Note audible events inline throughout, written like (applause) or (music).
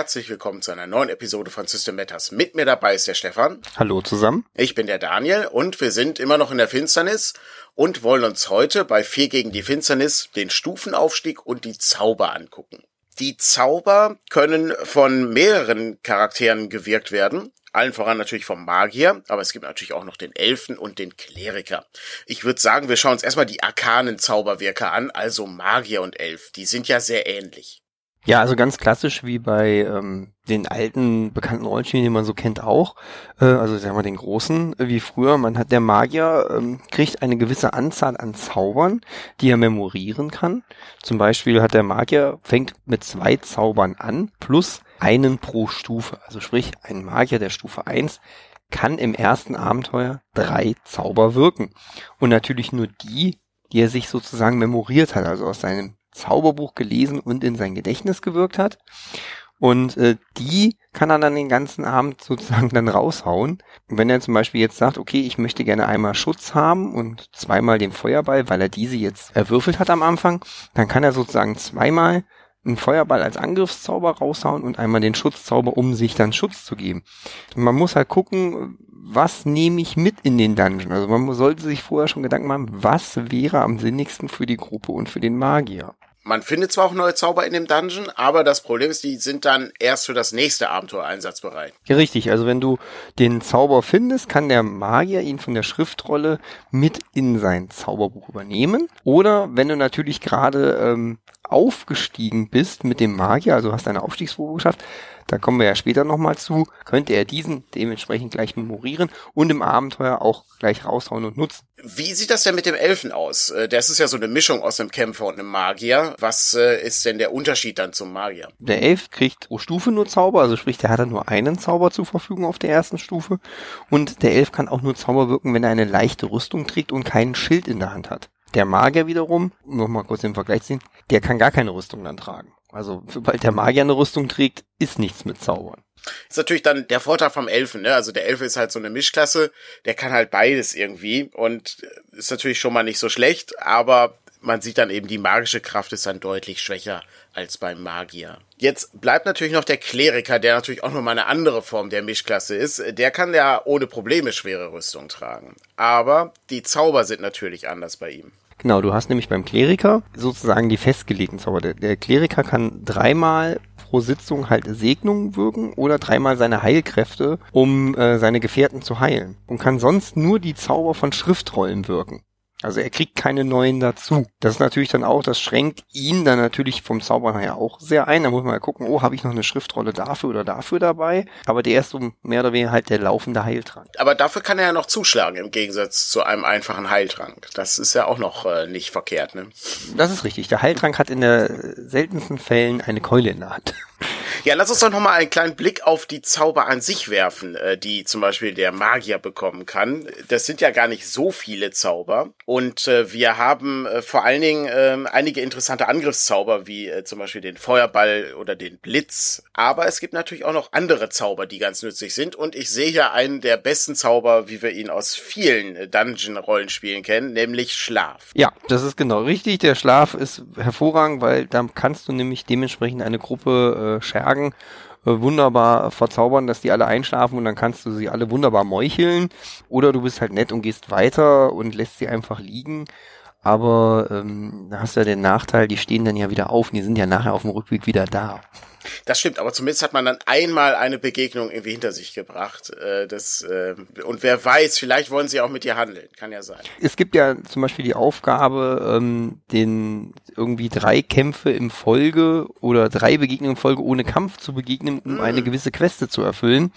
herzlich willkommen zu einer neuen Episode von System Matters. Mit mir dabei ist der Stefan. Hallo zusammen. Ich bin der Daniel und wir sind immer noch in der Finsternis und wollen uns heute bei 4 gegen die Finsternis den Stufenaufstieg und die Zauber angucken. Die Zauber können von mehreren Charakteren gewirkt werden. Allen voran natürlich vom Magier, aber es gibt natürlich auch noch den Elfen und den Kleriker. Ich würde sagen, wir schauen uns erstmal die arkanen Zauberwirker an, also Magier und Elf. Die sind ja sehr ähnlich. Ja, also ganz klassisch wie bei ähm, den alten bekannten Rollenspielen, die man so kennt auch. Äh, also sagen wir den großen, äh, wie früher. Man hat der Magier ähm, kriegt eine gewisse Anzahl an Zaubern, die er memorieren kann. Zum Beispiel hat der Magier fängt mit zwei Zaubern an plus einen pro Stufe. Also sprich, ein Magier der Stufe 1 kann im ersten Abenteuer drei Zauber wirken. Und natürlich nur die, die er sich sozusagen memoriert hat, also aus seinem Zauberbuch gelesen und in sein Gedächtnis gewirkt hat. Und äh, die kann er dann den ganzen Abend sozusagen dann raushauen. Und wenn er zum Beispiel jetzt sagt, okay, ich möchte gerne einmal Schutz haben und zweimal den Feuerball, weil er diese jetzt erwürfelt hat am Anfang, dann kann er sozusagen zweimal einen Feuerball als Angriffszauber raushauen und einmal den Schutzzauber, um sich dann Schutz zu geben. Man muss halt gucken, was nehme ich mit in den Dungeon? Also man sollte sich vorher schon Gedanken machen, was wäre am sinnigsten für die Gruppe und für den Magier. Man findet zwar auch neue Zauber in dem Dungeon, aber das Problem ist, die sind dann erst für das nächste Abenteuer einsatzbereit. Ja, richtig. Also wenn du den Zauber findest, kann der Magier ihn von der Schriftrolle mit in sein Zauberbuch übernehmen. Oder wenn du natürlich gerade ähm, aufgestiegen bist mit dem Magier, also hast eine geschafft, da kommen wir ja später nochmal zu, könnte er diesen dementsprechend gleich memorieren und im Abenteuer auch gleich raushauen und nutzen. Wie sieht das denn mit dem Elfen aus? Äh, das ist ja so eine Mischung aus einem Kämpfer und einem Magier. Was äh, ist denn der Unterschied dann zum Magier? Der Elf kriegt pro Stufe nur Zauber, also sprich, der hat dann nur einen Zauber zur Verfügung auf der ersten Stufe. Und der Elf kann auch nur Zauber wirken, wenn er eine leichte Rüstung trägt und keinen Schild in der Hand hat. Der Magier wiederum, nochmal kurz den Vergleich ziehen, der kann gar keine Rüstung dann tragen. Also (laughs) sobald der Magier eine Rüstung trägt, ist nichts mit Zaubern. Ist natürlich dann der Vorteil vom Elfen, ne? Also der Elfe ist halt so eine Mischklasse, der kann halt beides irgendwie und ist natürlich schon mal nicht so schlecht, aber man sieht dann eben, die magische Kraft ist dann deutlich schwächer als beim Magier. Jetzt bleibt natürlich noch der Kleriker, der natürlich auch nochmal eine andere Form der Mischklasse ist. Der kann ja ohne Probleme schwere Rüstung tragen. Aber die Zauber sind natürlich anders bei ihm. Genau, du hast nämlich beim Kleriker sozusagen die festgelegten Zauber. Der, der Kleriker kann dreimal pro Sitzung halt Segnungen wirken oder dreimal seine Heilkräfte, um äh, seine Gefährten zu heilen. Und kann sonst nur die Zauber von Schriftrollen wirken. Also er kriegt keine neuen dazu. Das ist natürlich dann auch, das schränkt ihn dann natürlich vom Zaubern her auch sehr ein. Da muss man mal gucken, oh, habe ich noch eine Schriftrolle dafür oder dafür dabei? Aber der ist so mehr oder weniger halt der laufende Heiltrank. Aber dafür kann er ja noch zuschlagen im Gegensatz zu einem einfachen Heiltrank. Das ist ja auch noch äh, nicht verkehrt, ne? Das ist richtig. Der Heiltrank hat in der seltensten Fällen eine Keule in der Hand. Ja, lass uns doch nochmal einen kleinen Blick auf die Zauber an sich werfen, äh, die zum Beispiel der Magier bekommen kann. Das sind ja gar nicht so viele Zauber. Und äh, wir haben äh, vor allen Dingen äh, einige interessante Angriffszauber, wie zum Beispiel den Feuerball oder den Blitz. Aber es gibt natürlich auch noch andere Zauber, die ganz nützlich sind. Und ich sehe hier einen der besten Zauber, wie wir ihn aus vielen Dungeon-Rollenspielen kennen, nämlich Schlaf. Ja, das ist genau richtig. Der Schlaf ist hervorragend, weil da kannst du nämlich dementsprechend eine Gruppe äh, schärfen Tagen äh, wunderbar verzaubern, dass die alle einschlafen und dann kannst du sie alle wunderbar meucheln. Oder du bist halt nett und gehst weiter und lässt sie einfach liegen. Aber ähm, da hast du ja den Nachteil, die stehen dann ja wieder auf und die sind ja nachher auf dem Rückweg wieder da. Das stimmt, aber zumindest hat man dann einmal eine Begegnung irgendwie hinter sich gebracht. Äh, das, äh, und wer weiß, vielleicht wollen sie auch mit dir handeln. Kann ja sein. Es gibt ja zum Beispiel die Aufgabe, ähm, den irgendwie drei Kämpfe im Folge oder drei Begegnungen im Folge ohne Kampf zu begegnen, um mhm. eine gewisse Queste zu erfüllen.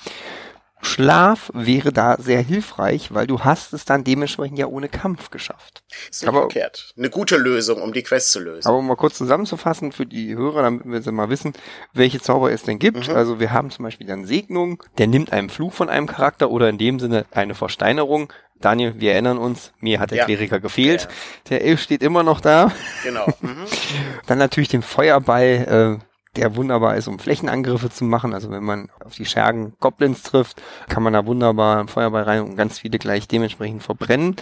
Schlaf wäre da sehr hilfreich, weil du hast es dann dementsprechend ja ohne Kampf geschafft. Ist aber verkehrt. Eine gute Lösung, um die Quest zu lösen. Aber um mal kurz zusammenzufassen für die Hörer, damit wir mal wissen, welche Zauber es denn gibt. Mhm. Also wir haben zum Beispiel dann Segnung, der nimmt einen Fluch von einem Charakter oder in dem Sinne eine Versteinerung. Daniel, wir erinnern uns, mir hat der ja. Kleriker gefehlt. Ja. Der Elf steht immer noch da. Genau. Mhm. (laughs) dann natürlich den Feuerball, äh, der wunderbar ist, um Flächenangriffe zu machen. Also wenn man auf die Schergen Goblins trifft, kann man da wunderbar einen Feuerball rein und ganz viele gleich dementsprechend verbrennen.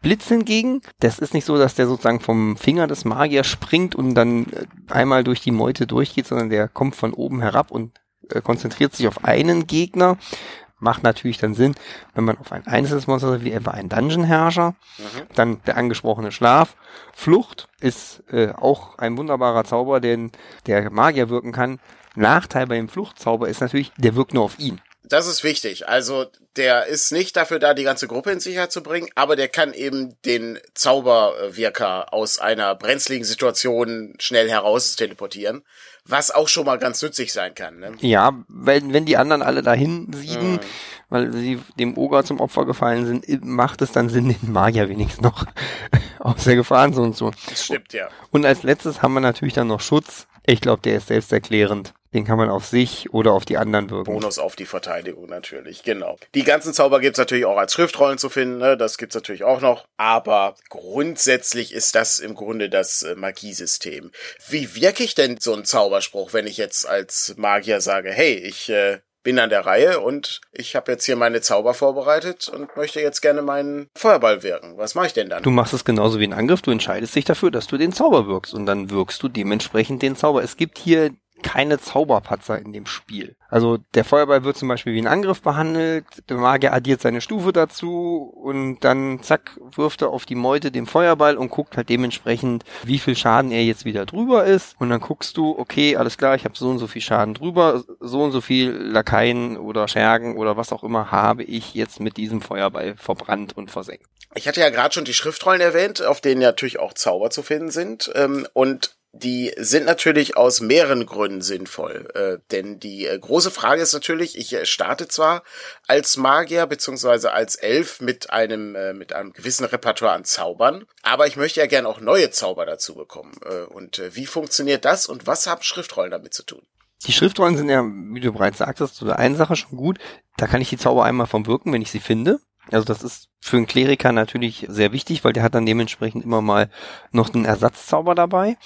Blitz hingegen, das ist nicht so, dass der sozusagen vom Finger des Magiers springt und dann äh, einmal durch die Meute durchgeht, sondern der kommt von oben herab und äh, konzentriert sich auf einen Gegner. Macht natürlich dann Sinn, wenn man auf ein einzelnes Monster, wie etwa ein Dungeon-Herrscher, mhm. dann der angesprochene Schlaf. Flucht ist äh, auch ein wunderbarer Zauber, den der Magier wirken kann. Nachteil bei dem Fluchtzauber ist natürlich, der wirkt nur auf ihn. Das ist wichtig. Also der ist nicht dafür da, die ganze Gruppe in Sicherheit zu bringen, aber der kann eben den Zauberwirker aus einer brenzligen Situation schnell heraus teleportieren, was auch schon mal ganz nützlich sein kann. Ne? Ja, wenn, wenn die anderen alle dahin sieben, mhm. weil sie dem Oger zum Opfer gefallen sind, macht es dann Sinn, den Magier wenigstens noch (laughs) aus der Gefahrenzone zu. Das stimmt, ja. Und als letztes haben wir natürlich dann noch Schutz. Ich glaube, der ist selbsterklärend. Den kann man auf sich oder auf die anderen wirken. Bonus auf die Verteidigung natürlich, genau. Die ganzen Zauber gibt's natürlich auch als Schriftrollen zu finden, ne? das gibt's natürlich auch noch. Aber grundsätzlich ist das im Grunde das äh, Magiesystem. Wie wirke ich denn so einen Zauberspruch, wenn ich jetzt als Magier sage, hey, ich äh, bin an der Reihe und ich habe jetzt hier meine Zauber vorbereitet und möchte jetzt gerne meinen Feuerball wirken. Was mache ich denn dann? Du machst es genauso wie ein Angriff. Du entscheidest dich dafür, dass du den Zauber wirkst und dann wirkst du dementsprechend den Zauber. Es gibt hier keine Zauberpatzer in dem Spiel. Also der Feuerball wird zum Beispiel wie ein Angriff behandelt, der Magier addiert seine Stufe dazu und dann zack, wirft er auf die Meute den Feuerball und guckt halt dementsprechend, wie viel Schaden er jetzt wieder drüber ist. Und dann guckst du, okay, alles klar, ich habe so und so viel Schaden drüber, so und so viel Lakaien oder Schergen oder was auch immer habe ich jetzt mit diesem Feuerball verbrannt und versenkt. Ich hatte ja gerade schon die Schriftrollen erwähnt, auf denen natürlich auch Zauber zu finden sind. Ähm, und die sind natürlich aus mehreren Gründen sinnvoll. Äh, denn die äh, große Frage ist natürlich, ich äh, starte zwar als Magier beziehungsweise als Elf mit einem, äh, mit einem gewissen Repertoire an Zaubern, aber ich möchte ja gern auch neue Zauber dazu bekommen. Äh, und äh, wie funktioniert das und was haben Schriftrollen damit zu tun? Die Schriftrollen sind ja, wie du bereits sagtest, zu der einen Sache schon gut. Da kann ich die Zauber einmal vom wirken, wenn ich sie finde. Also das ist für einen Kleriker natürlich sehr wichtig, weil der hat dann dementsprechend immer mal noch einen Ersatzzauber dabei.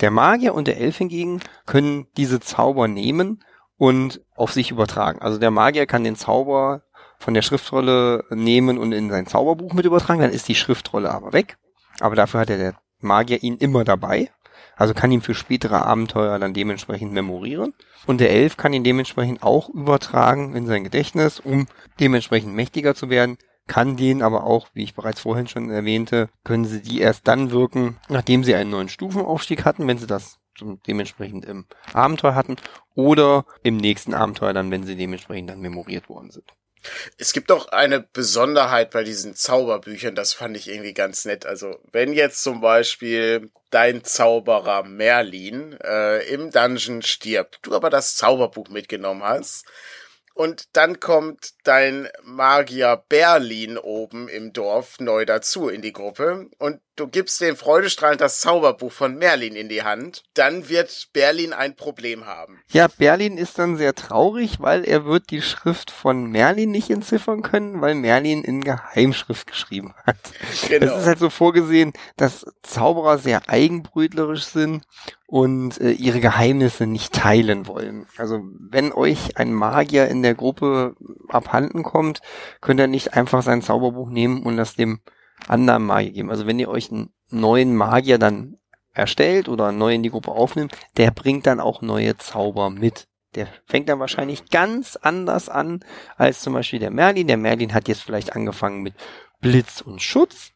Der Magier und der Elf hingegen können diese Zauber nehmen und auf sich übertragen. Also der Magier kann den Zauber von der Schriftrolle nehmen und in sein Zauberbuch mit übertragen, dann ist die Schriftrolle aber weg. Aber dafür hat der Magier ihn immer dabei. Also kann ihn für spätere Abenteuer dann dementsprechend memorieren. Und der Elf kann ihn dementsprechend auch übertragen in sein Gedächtnis, um dementsprechend mächtiger zu werden. Kann den aber auch, wie ich bereits vorhin schon erwähnte, können sie die erst dann wirken, nachdem sie einen neuen Stufenaufstieg hatten, wenn sie das dementsprechend im Abenteuer hatten oder im nächsten Abenteuer dann, wenn sie dementsprechend dann memoriert worden sind. Es gibt auch eine Besonderheit bei diesen Zauberbüchern, das fand ich irgendwie ganz nett. Also, wenn jetzt zum Beispiel dein Zauberer Merlin äh, im Dungeon stirbt, du aber das Zauberbuch mitgenommen hast, und dann kommt dein Magier Berlin oben im Dorf neu dazu in die Gruppe und du gibst dem freudestrahlend das Zauberbuch von Merlin in die Hand, dann wird Berlin ein Problem haben. Ja, Berlin ist dann sehr traurig, weil er wird die Schrift von Merlin nicht entziffern können, weil Merlin in Geheimschrift geschrieben hat. Genau. Es ist halt so vorgesehen, dass Zauberer sehr eigenbrötlerisch sind und äh, ihre Geheimnisse nicht teilen wollen. Also wenn euch ein Magier in der Gruppe abhanden kommt, könnt ihr nicht einfach sein Zauberbuch nehmen und das dem anderen Magier geben. Also wenn ihr euch einen neuen Magier dann erstellt oder neu in die Gruppe aufnimmt, der bringt dann auch neue Zauber mit. Der fängt dann wahrscheinlich ganz anders an als zum Beispiel der Merlin. Der Merlin hat jetzt vielleicht angefangen mit Blitz und Schutz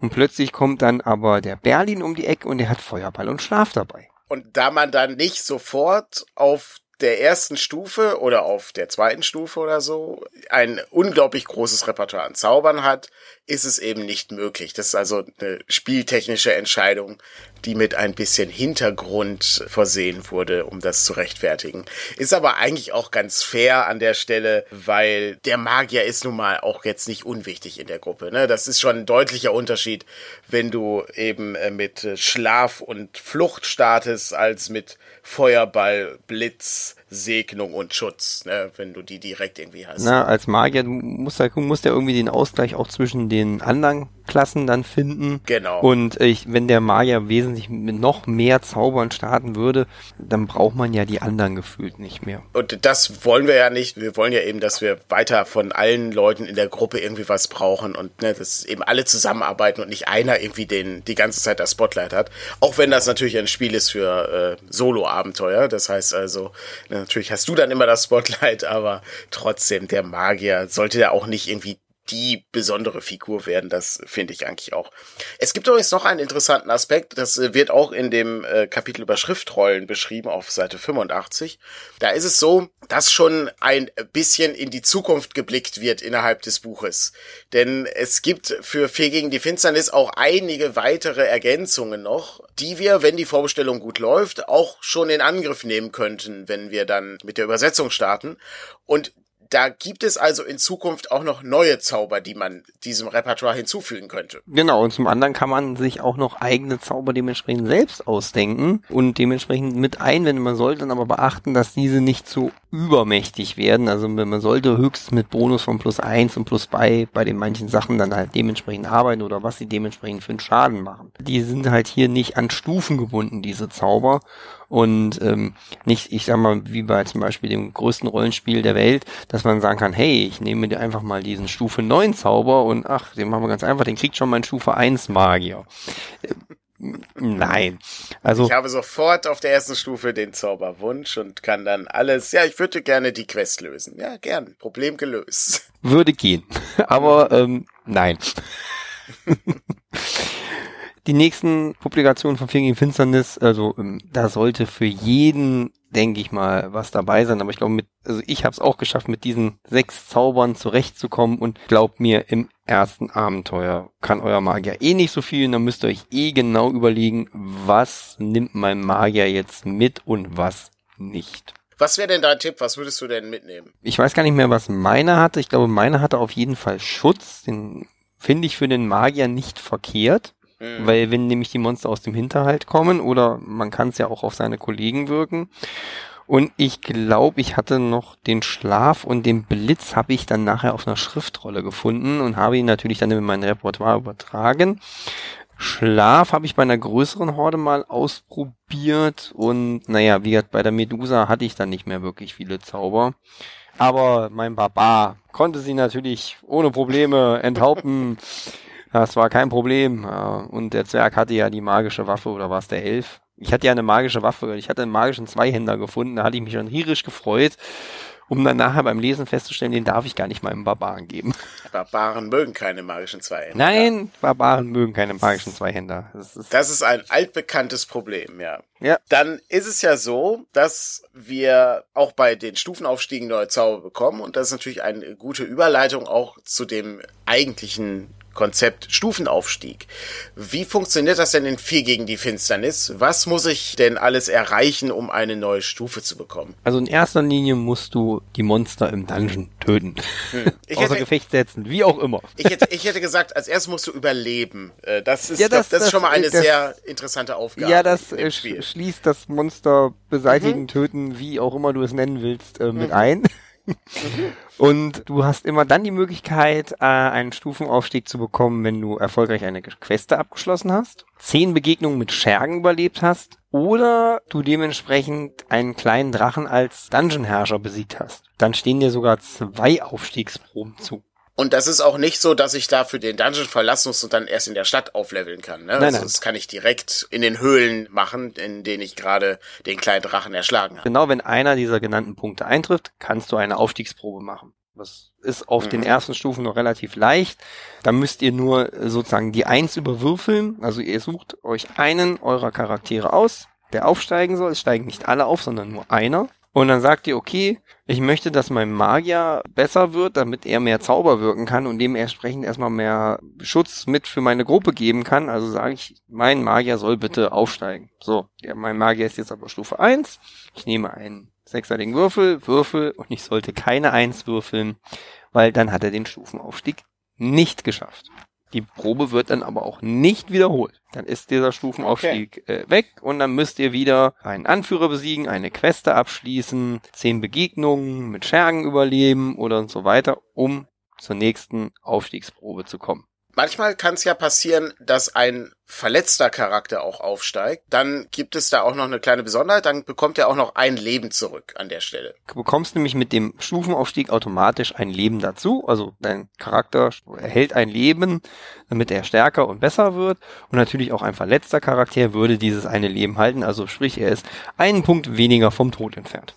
und plötzlich kommt dann aber der Berlin um die Ecke und der hat Feuerball und Schlaf dabei. Und da man dann nicht sofort auf der ersten Stufe oder auf der zweiten Stufe oder so ein unglaublich großes Repertoire an Zaubern hat, ist es eben nicht möglich. Das ist also eine spieltechnische Entscheidung, die mit ein bisschen Hintergrund versehen wurde, um das zu rechtfertigen. Ist aber eigentlich auch ganz fair an der Stelle, weil der Magier ist nun mal auch jetzt nicht unwichtig in der Gruppe. Ne? Das ist schon ein deutlicher Unterschied, wenn du eben äh, mit Schlaf und Flucht startest, als mit Feuerball, Blitz, Segnung und Schutz, ne, wenn du die direkt irgendwie hast. Na, als Magier, du musst ja, musst ja irgendwie den Ausgleich auch zwischen den anderen Subklassen dann finden. Genau. Und ich, wenn der Magier wesentlich mit noch mehr Zaubern starten würde, dann braucht man ja die anderen gefühlt nicht mehr. Und das wollen wir ja nicht. Wir wollen ja eben, dass wir weiter von allen Leuten in der Gruppe irgendwie was brauchen und ne, dass eben alle zusammenarbeiten und nicht einer irgendwie den die ganze Zeit das Spotlight hat. Auch wenn das natürlich ein Spiel ist für äh, Solo-Abenteuer. Das heißt also, natürlich hast du dann immer das Spotlight, aber trotzdem, der Magier sollte ja auch nicht irgendwie die besondere Figur werden. Das finde ich eigentlich auch. Es gibt übrigens noch einen interessanten Aspekt, das äh, wird auch in dem äh, Kapitel über Schriftrollen beschrieben auf Seite 85. Da ist es so, dass schon ein bisschen in die Zukunft geblickt wird innerhalb des Buches. Denn es gibt für Vier gegen die Finsternis auch einige weitere Ergänzungen noch, die wir, wenn die Vorbestellung gut läuft, auch schon in Angriff nehmen könnten, wenn wir dann mit der Übersetzung starten. Und da gibt es also in Zukunft auch noch neue Zauber, die man diesem Repertoire hinzufügen könnte. Genau, und zum anderen kann man sich auch noch eigene Zauber dementsprechend selbst ausdenken und dementsprechend mit einwenden. Man sollte dann aber beachten, dass diese nicht so übermächtig werden. Also man sollte höchstens mit Bonus von plus eins und plus zwei bei den manchen Sachen dann halt dementsprechend arbeiten oder was sie dementsprechend für einen Schaden machen. Die sind halt hier nicht an Stufen gebunden, diese Zauber und ähm, nicht, ich sag mal, wie bei zum Beispiel dem größten Rollenspiel der Welt, dass man sagen kann, hey, ich nehme dir einfach mal diesen Stufe 9 Zauber und ach, den machen wir ganz einfach, den kriegt schon mein Stufe 1 Magier. Äh, nein. Also ich habe sofort auf der ersten Stufe den Zauberwunsch und kann dann alles. Ja, ich würde gerne die Quest lösen. Ja, gern. Problem gelöst. Würde gehen. (laughs) Aber ähm, nein. (laughs) die nächsten Publikationen von Vier Finsternis, also ähm, da sollte für jeden, denke ich mal, was dabei sein. Aber ich glaube, mit, also ich habe es auch geschafft, mit diesen sechs Zaubern zurechtzukommen und glaubt mir, im ersten Abenteuer kann euer Magier eh nicht so viel. Und dann müsst ihr euch eh genau überlegen, was nimmt mein Magier jetzt mit und was nicht. Was wäre denn dein Tipp? Was würdest du denn mitnehmen? Ich weiß gar nicht mehr, was meiner hatte. Ich glaube, meiner hatte auf jeden Fall Schutz. Den finde ich für den Magier nicht verkehrt. Mhm. Weil wenn nämlich die Monster aus dem Hinterhalt kommen oder man kann es ja auch auf seine Kollegen wirken. Und ich glaube, ich hatte noch den Schlaf und den Blitz habe ich dann nachher auf einer Schriftrolle gefunden und habe ihn natürlich dann in mein Repertoire übertragen. Schlaf habe ich bei einer größeren Horde mal ausprobiert und naja, wie gesagt, bei der Medusa hatte ich dann nicht mehr wirklich viele Zauber. Aber mein Barbar konnte sie natürlich ohne Probleme enthaupten. (laughs) Das war kein Problem. Und der Zwerg hatte ja die magische Waffe, oder war es der Elf? Ich hatte ja eine magische Waffe. Ich hatte einen magischen Zweihänder gefunden. Da hatte ich mich schon rierisch gefreut um dann nachher beim Lesen festzustellen, den darf ich gar nicht meinem Barbaren geben. Barbaren mögen keine magischen Zweihänder. Nein, Barbaren mögen keine magischen Zweihänder. Das ist, das ist ein altbekanntes Problem, ja. Ja. Dann ist es ja so, dass wir auch bei den Stufenaufstiegen neue Zauber bekommen und das ist natürlich eine gute Überleitung auch zu dem eigentlichen Konzept Stufenaufstieg. Wie funktioniert das denn in Vier gegen die Finsternis? Was muss ich denn alles erreichen, um eine neue Stufe zu bekommen? Also in erster Linie musst du die Monster im Dungeon töten. Hm. (laughs) Außer hätte, Gefecht setzen, wie auch immer. Ich hätte, ich hätte gesagt, als erstes musst du überleben. Äh, das ist, ja, das, das, das, ist schon mal eine das, sehr interessante Aufgabe. Ja, das schließt das Monster beseitigen, mhm. töten, wie auch immer du es nennen willst, äh, mit mhm. ein. Und du hast immer dann die Möglichkeit, äh, einen Stufenaufstieg zu bekommen, wenn du erfolgreich eine Queste abgeschlossen hast, zehn Begegnungen mit Schergen überlebt hast oder du dementsprechend einen kleinen Drachen als Dungeon-Herrscher besiegt hast. Dann stehen dir sogar zwei Aufstiegsproben zu. Und das ist auch nicht so, dass ich dafür den Dungeon verlassen muss und dann erst in der Stadt aufleveln kann. Ne? Nein, also nein. Das kann ich direkt in den Höhlen machen, in denen ich gerade den kleinen Drachen erschlagen habe. Genau, wenn einer dieser genannten Punkte eintrifft, kannst du eine Aufstiegsprobe machen. Das ist auf mhm. den ersten Stufen noch relativ leicht. Da müsst ihr nur sozusagen die Eins überwürfeln. Also ihr sucht euch einen eurer Charaktere aus, der aufsteigen soll. Es steigen nicht alle auf, sondern nur einer. Und dann sagt ihr, okay, ich möchte, dass mein Magier besser wird, damit er mehr Zauber wirken kann und dementsprechend erstmal mehr Schutz mit für meine Gruppe geben kann. Also sage ich, mein Magier soll bitte aufsteigen. So, ja, mein Magier ist jetzt aber Stufe 1. Ich nehme einen sechsseitigen Würfel, Würfel und ich sollte keine Eins würfeln, weil dann hat er den Stufenaufstieg nicht geschafft. Die Probe wird dann aber auch nicht wiederholt. Dann ist dieser Stufenaufstieg okay. äh, weg und dann müsst ihr wieder einen Anführer besiegen, eine Queste abschließen, zehn Begegnungen mit Schergen überleben oder und so weiter, um zur nächsten Aufstiegsprobe zu kommen. manchmal kann es ja passieren, dass ein verletzter Charakter auch aufsteigt, dann gibt es da auch noch eine kleine Besonderheit, dann bekommt er auch noch ein Leben zurück an der Stelle. Du bekommst nämlich mit dem Stufenaufstieg automatisch ein Leben dazu, also dein Charakter erhält ein Leben, damit er stärker und besser wird und natürlich auch ein verletzter Charakter würde dieses eine Leben halten, also sprich er ist einen Punkt weniger vom Tod entfernt.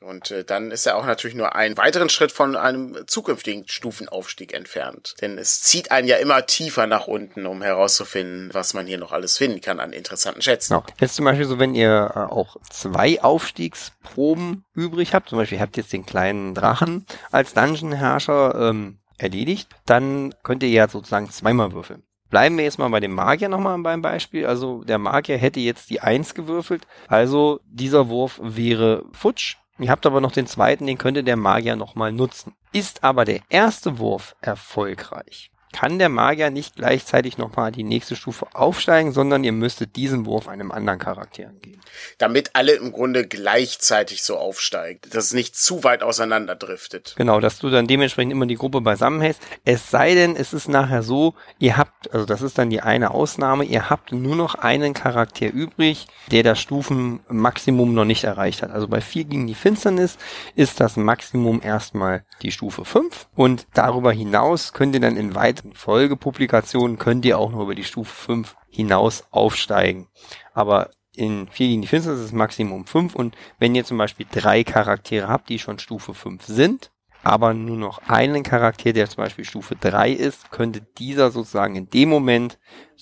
Und äh, dann ist er auch natürlich nur einen weiteren Schritt von einem zukünftigen Stufenaufstieg entfernt. Denn es zieht einen ja immer tiefer nach unten, um herauszufinden, was man hier noch alles finden kann an interessanten Schätzen. Genau. Jetzt zum Beispiel so, wenn ihr äh, auch zwei Aufstiegsproben übrig habt, zum Beispiel ihr habt jetzt den kleinen Drachen als Dungeon-Herrscher ähm, erledigt, dann könnt ihr ja sozusagen zweimal würfeln. Bleiben wir jetzt mal bei dem Magier nochmal beim Beispiel. Also der Magier hätte jetzt die Eins gewürfelt. Also dieser Wurf wäre futsch. Ihr habt aber noch den zweiten, den könnte der Magier nochmal nutzen. Ist aber der erste Wurf erfolgreich, kann der Magier nicht gleichzeitig nochmal die nächste Stufe aufsteigen, sondern ihr müsstet diesen Wurf einem anderen Charakter geben. Damit alle im Grunde gleichzeitig so aufsteigen, dass es nicht zu weit auseinanderdriftet. Genau, dass du dann dementsprechend immer die Gruppe beisammenhältst. Es sei denn, es ist nachher so, ihr habt, also das ist dann die eine Ausnahme, ihr habt nur noch einen Charakter übrig, der das Stufenmaximum noch nicht erreicht hat. Also bei 4 gegen die Finsternis ist das Maximum erstmal die Stufe 5 und darüber hinaus könnt ihr dann in weiteren Folgepublikationen könnt ihr auch nur über die Stufe 5 hinaus aufsteigen. Aber in 4 gegen die Finsternis ist Maximum 5 und wenn ihr zum Beispiel drei Charaktere habt, die schon Stufe 5 sind, aber nur noch einen Charakter, der zum Beispiel Stufe 3 ist, könnte dieser sozusagen in dem Moment,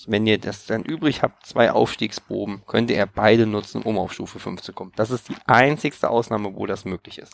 wenn ihr das dann übrig habt, zwei Aufstiegsproben, könnte er beide nutzen, um auf Stufe 5 zu kommen. Das ist die einzigste Ausnahme, wo das möglich ist.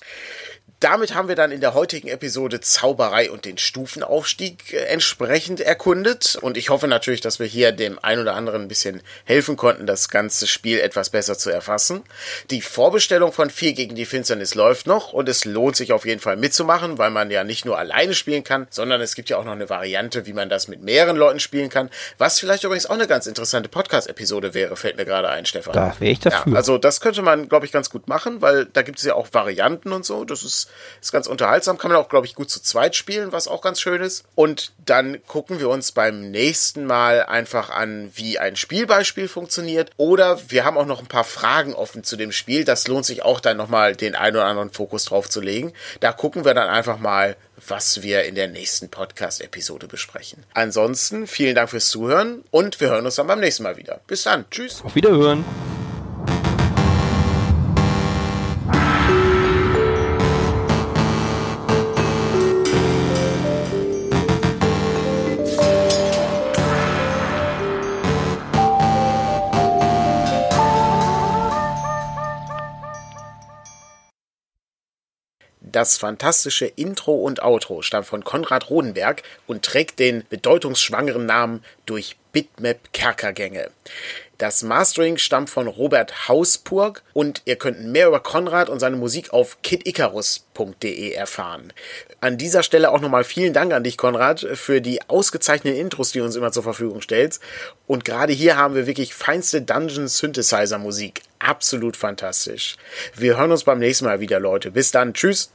Damit haben wir dann in der heutigen Episode Zauberei und den Stufenaufstieg äh, entsprechend erkundet. Und ich hoffe natürlich, dass wir hier dem ein oder anderen ein bisschen helfen konnten, das ganze Spiel etwas besser zu erfassen. Die Vorbestellung von 4 gegen die Finsternis läuft noch und es lohnt sich auf jeden Fall mitzumachen, weil man ja nicht nur alleine spielen kann, sondern es gibt ja auch noch eine Variante, wie man das mit mehreren Leuten spielen kann. Was vielleicht übrigens auch eine ganz interessante Podcast-Episode wäre, fällt mir gerade ein, Stefan. Da wäre ich dafür. Ja, also das könnte man, glaube ich, ganz gut machen, weil da gibt es ja auch Varianten und so. Das ist ist ganz unterhaltsam, kann man auch, glaube ich, gut zu zweit spielen, was auch ganz schön ist. Und dann gucken wir uns beim nächsten Mal einfach an, wie ein Spielbeispiel funktioniert. Oder wir haben auch noch ein paar Fragen offen zu dem Spiel. Das lohnt sich auch dann nochmal den einen oder anderen Fokus drauf zu legen. Da gucken wir dann einfach mal, was wir in der nächsten Podcast-Episode besprechen. Ansonsten vielen Dank fürs Zuhören und wir hören uns dann beim nächsten Mal wieder. Bis dann. Tschüss. Auf Wiederhören. Das fantastische Intro und Outro stammt von Konrad Rodenberg und trägt den bedeutungsschwangeren Namen durch Bitmap Kerkergänge. Das Mastering stammt von Robert Hauspurg und ihr könnt mehr über Konrad und seine Musik auf kidicarus.de erfahren. An dieser Stelle auch nochmal vielen Dank an dich, Konrad, für die ausgezeichneten Intros, die du uns immer zur Verfügung stellst. Und gerade hier haben wir wirklich feinste Dungeon Synthesizer Musik. Absolut fantastisch. Wir hören uns beim nächsten Mal wieder, Leute. Bis dann. Tschüss.